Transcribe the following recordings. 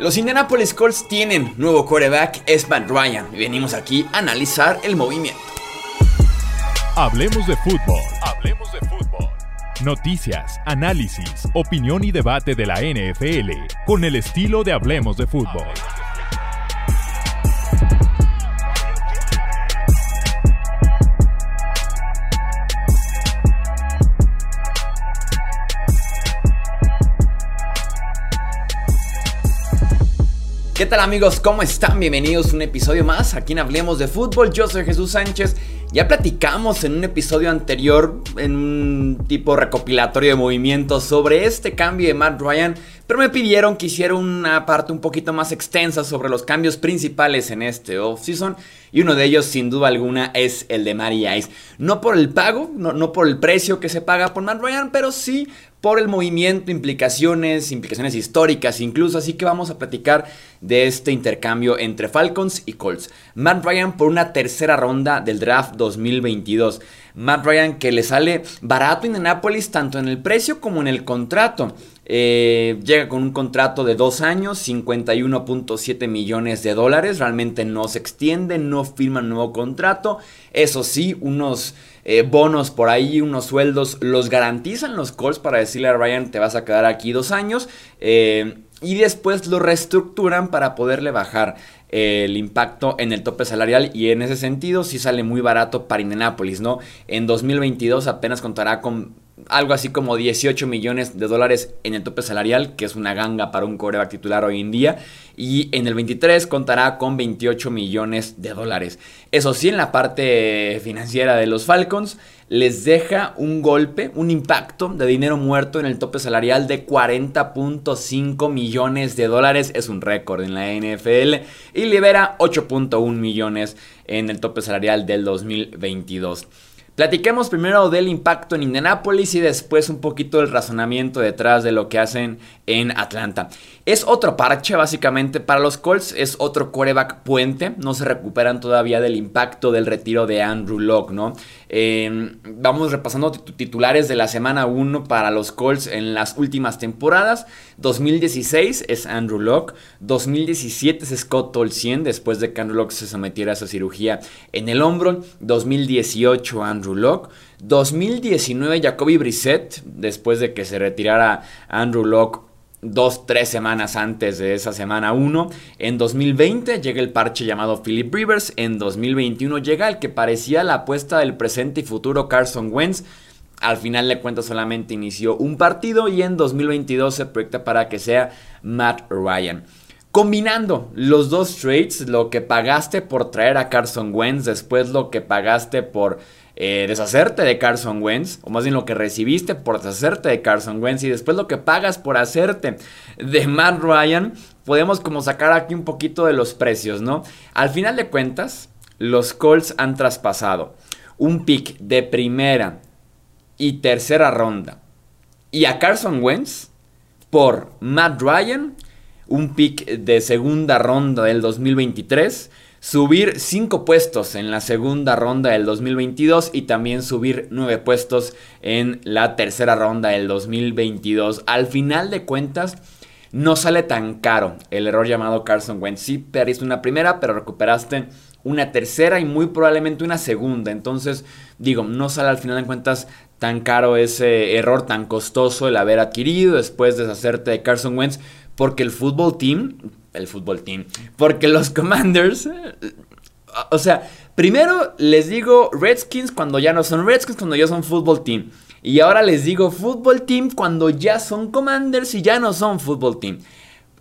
Los Indianapolis Colts tienen nuevo quarterback, es Ryan, y venimos aquí a analizar el movimiento. Hablemos de fútbol. Hablemos de fútbol. Noticias, análisis, opinión y debate de la NFL con el estilo de Hablemos de fútbol. Tal amigos? ¿Cómo están? Bienvenidos a un episodio más aquí en Hablemos de Fútbol. Yo soy Jesús Sánchez. Ya platicamos en un episodio anterior, en un tipo recopilatorio de movimientos, sobre este cambio de Matt Ryan, pero me pidieron que hiciera una parte un poquito más extensa sobre los cambios principales en este offseason. Y uno de ellos, sin duda alguna, es el de Mary Ice. No por el pago, no, no por el precio que se paga por Matt Ryan, pero sí por el movimiento, implicaciones, implicaciones históricas incluso, así que vamos a platicar de este intercambio entre Falcons y Colts. Matt Ryan por una tercera ronda del draft 2022. Matt Ryan que le sale barato en Indianapolis tanto en el precio como en el contrato. Eh, llega con un contrato de dos años, 51.7 millones de dólares. Realmente no se extiende, no firma nuevo contrato. Eso sí, unos eh, bonos por ahí, unos sueldos, los garantizan los Colts para decirle a Ryan, te vas a quedar aquí dos años. Eh, y después lo reestructuran para poderle bajar el impacto en el tope salarial y en ese sentido sí sale muy barato para Indianapolis, ¿no? En 2022 apenas contará con algo así como 18 millones de dólares en el tope salarial, que es una ganga para un coreback titular hoy en día. Y en el 23 contará con 28 millones de dólares. Eso sí, en la parte financiera de los Falcons, les deja un golpe, un impacto de dinero muerto en el tope salarial de 40.5 millones de dólares. Es un récord en la NFL. Y libera 8.1 millones en el tope salarial del 2022. Platiquemos primero del impacto en Indianapolis y después un poquito del razonamiento detrás de lo que hacen en Atlanta. Es otro parche básicamente para los Colts, es otro coreback puente, no se recuperan todavía del impacto del retiro de Andrew Locke, ¿no? Em, vamos repasando titulares de la semana 1 para los Colts en las últimas temporadas. 2016 es Andrew Locke, 2017 es Scott Tolsien después de que Andrew Locke se sometiera a esa cirugía en el hombro, 2018 Andrew Locke, 2019 Jacoby Brissett después de que se retirara Andrew Locke dos, tres semanas antes de esa semana 1. En 2020 llega el parche llamado Philip Rivers. En 2021 llega el que parecía la apuesta del presente y futuro Carson Wentz. Al final de cuentas solamente inició un partido y en 2022 se proyecta para que sea Matt Ryan. Combinando los dos trades, lo que pagaste por traer a Carson Wentz, después lo que pagaste por eh, deshacerte de Carson Wentz, o más bien lo que recibiste por deshacerte de Carson Wentz y después lo que pagas por hacerte de Matt Ryan, podemos como sacar aquí un poquito de los precios, ¿no? Al final de cuentas, los Colts han traspasado un pick de primera y tercera ronda y a Carson Wentz por Matt Ryan, un pick de segunda ronda del 2023 subir 5 puestos en la segunda ronda del 2022 y también subir 9 puestos en la tercera ronda del 2022. Al final de cuentas, no sale tan caro el error llamado Carson Wentz. Sí, perdiste una primera, pero recuperaste una tercera y muy probablemente una segunda. Entonces, digo, no sale al final de cuentas tan caro ese error tan costoso el haber adquirido después de deshacerte de Carson Wentz, porque el fútbol team el fútbol team. Porque los Commanders, o sea, primero les digo Redskins cuando ya no son Redskins, cuando ya son fútbol team. Y ahora les digo fútbol team cuando ya son Commanders y ya no son fútbol team.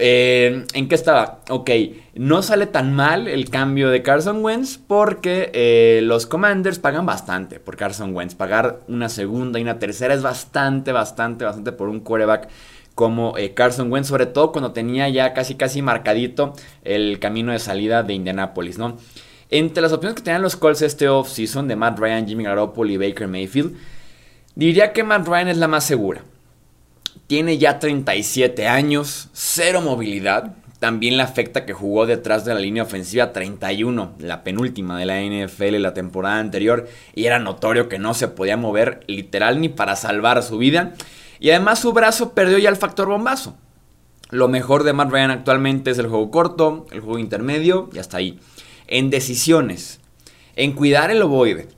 Eh, ¿En qué estaba? Ok, no sale tan mal el cambio de Carson Wentz porque eh, los Commanders pagan bastante por Carson Wentz. Pagar una segunda y una tercera es bastante, bastante, bastante por un quarterback como eh, Carson Wentz, sobre todo cuando tenía ya casi casi marcadito el camino de salida de Indianapolis, ¿no? Entre las opciones que tenían los Colts este offseason de Matt Ryan, Jimmy Garoppolo y Baker Mayfield, diría que Matt Ryan es la más segura. Tiene ya 37 años, cero movilidad. También le afecta que jugó detrás de la línea ofensiva 31, la penúltima de la NFL la temporada anterior, y era notorio que no se podía mover literal ni para salvar su vida. Y además su brazo perdió ya el factor bombazo. Lo mejor de Matt Ryan actualmente es el juego corto, el juego intermedio y hasta ahí. En decisiones, en cuidar el ovoide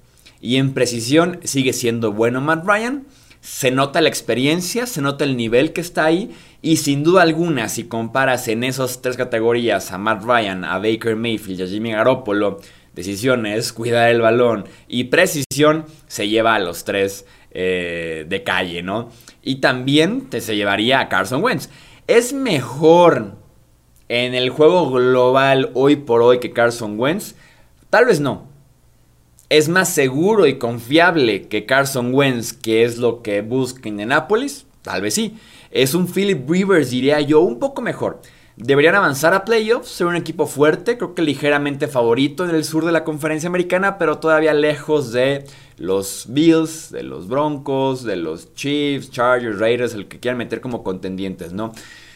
y en precisión sigue siendo bueno Matt Ryan. Se nota la experiencia, se nota el nivel que está ahí y sin duda alguna si comparas en esas tres categorías a Matt Ryan, a Baker Mayfield y a Jimmy Garoppolo, decisiones, cuidar el balón y precisión, se lleva a los tres eh, de calle, ¿no? Y también te se llevaría a Carson Wentz. ¿Es mejor en el juego global hoy por hoy que Carson Wentz? Tal vez no. ¿Es más seguro y confiable que Carson Wentz, que es lo que busca Indianapolis? Tal vez sí. Es un Philip Rivers, diría yo, un poco mejor. Deberían avanzar a playoffs, ser un equipo fuerte, creo que ligeramente favorito en el sur de la conferencia americana, pero todavía lejos de los Bills, de los Broncos, de los Chiefs, Chargers, Raiders, el que quieran meter como contendientes, ¿no?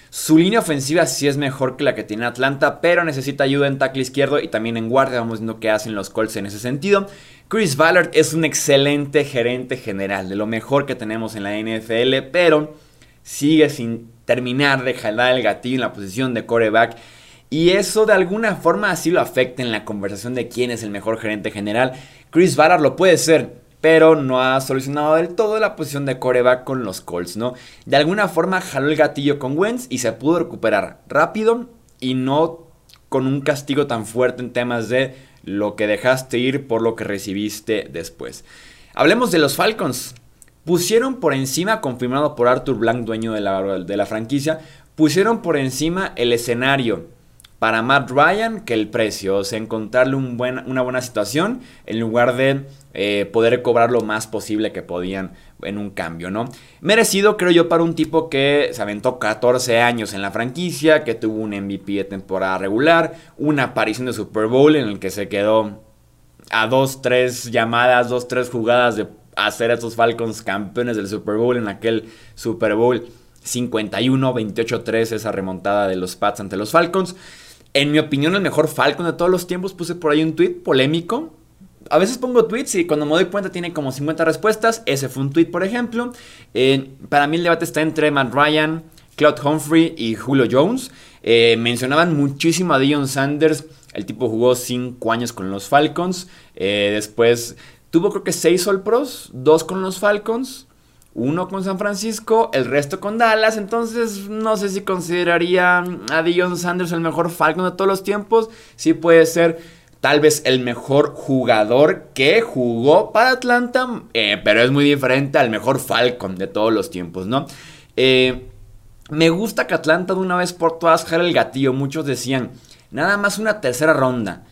Su línea ofensiva sí es mejor que la que tiene Atlanta, pero necesita ayuda en tackle izquierdo y también en guardia. Vamos viendo qué hacen los Colts en ese sentido. Chris Ballard es un excelente gerente general, de lo mejor que tenemos en la NFL, pero sigue sin terminar de jalar el gatillo en la posición de coreback. Y eso de alguna forma así lo afecta en la conversación de quién es el mejor gerente general. Chris Ballard lo puede ser, pero no ha solucionado del todo la posición de coreback con los Colts, ¿no? De alguna forma jaló el gatillo con Wentz y se pudo recuperar rápido y no con un castigo tan fuerte en temas de lo que dejaste ir por lo que recibiste después. Hablemos de los Falcons. Pusieron por encima, confirmado por Arthur Blank, dueño de la, de la franquicia, pusieron por encima el escenario para Matt Ryan que el precio. O sea, encontrarle una buena situación en lugar de eh, poder cobrar lo más posible que podían en un cambio, ¿no? Merecido, creo yo, para un tipo que se aventó 14 años en la franquicia, que tuvo un MVP de temporada regular, una aparición de Super Bowl en el que se quedó a dos, tres llamadas, dos, tres jugadas de hacer a estos Falcons campeones del Super Bowl en aquel Super Bowl 51, 28-3, esa remontada de los Pats ante los Falcons. En mi opinión, el mejor Falcon de todos los tiempos. Puse por ahí un tweet polémico. A veces pongo tweets y cuando me doy cuenta tiene como 50 respuestas. Ese fue un tweet, por ejemplo. Eh, para mí el debate está entre Matt Ryan, Claude Humphrey y Julio Jones. Eh, mencionaban muchísimo a Dion Sanders. El tipo jugó 5 años con los Falcons. Eh, después Tuvo creo que 6 All Pros, 2 con los Falcons, uno con San Francisco, el resto con Dallas. Entonces, no sé si consideraría a Dion Sanders el mejor Falcon de todos los tiempos. Sí puede ser tal vez el mejor jugador que jugó para Atlanta, eh, pero es muy diferente al mejor Falcon de todos los tiempos, ¿no? Eh, me gusta que Atlanta de una vez por todas jale el gatillo. Muchos decían, nada más una tercera ronda,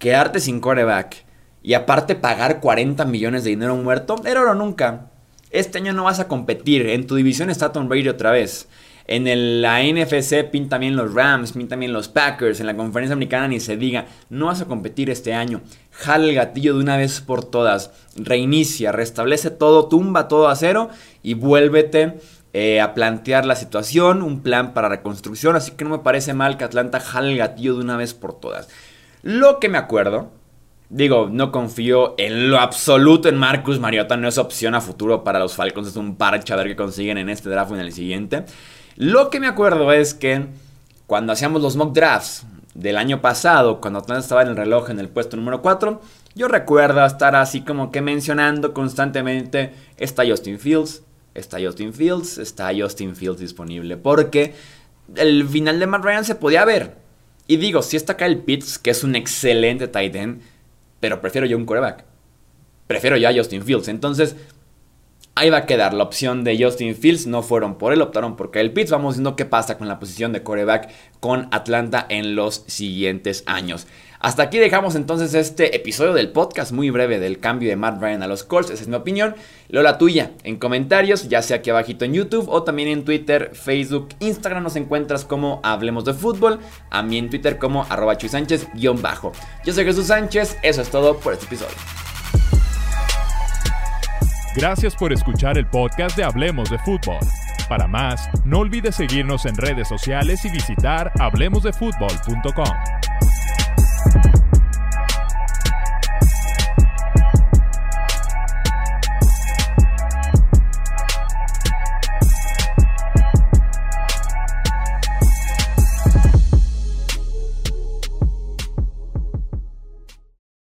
quedarte sin coreback y aparte pagar 40 millones de dinero muerto, era oro nunca. Este año no vas a competir. En tu división está Tom Brady otra vez. En el, la NFC pinta bien los Rams, pinta bien los Packers. En la conferencia americana ni se diga. No vas a competir este año. Jala el gatillo de una vez por todas. Reinicia, restablece todo, tumba todo a cero y vuélvete eh, a plantear la situación. Un plan para reconstrucción. Así que no me parece mal que Atlanta jale el gatillo de una vez por todas. Lo que me acuerdo Digo, no confío en lo absoluto en Marcus Mariota, no es opción a futuro para los Falcons, es un parche a ver qué consiguen en este draft o en el siguiente. Lo que me acuerdo es que cuando hacíamos los mock drafts del año pasado, cuando Atlanta estaba en el reloj en el puesto número 4, yo recuerdo estar así como que mencionando constantemente, está Justin Fields, está Justin Fields, está Justin Fields disponible, porque el final de Matt Ryan se podía ver. Y digo, si está acá el Pitts, que es un excelente tight end, pero prefiero yo un coreback. Prefiero ya a Justin Fields. Entonces, ahí va a quedar la opción de Justin Fields. No fueron por él, optaron por Kyle Pitts. Vamos viendo qué pasa con la posición de coreback con Atlanta en los siguientes años. Hasta aquí dejamos entonces este episodio del podcast muy breve del cambio de Matt Ryan a los Colts. Esa es mi opinión. Lo la tuya en comentarios, ya sea aquí abajito en YouTube o también en Twitter, Facebook, Instagram nos encuentras como Hablemos de Fútbol. A mí en Twitter como arroba Chuy Sánchez bajo. Yo soy Jesús Sánchez. Eso es todo por este episodio. Gracias por escuchar el podcast de Hablemos de Fútbol. Para más, no olvides seguirnos en redes sociales y visitar hablemosdefutbol.com.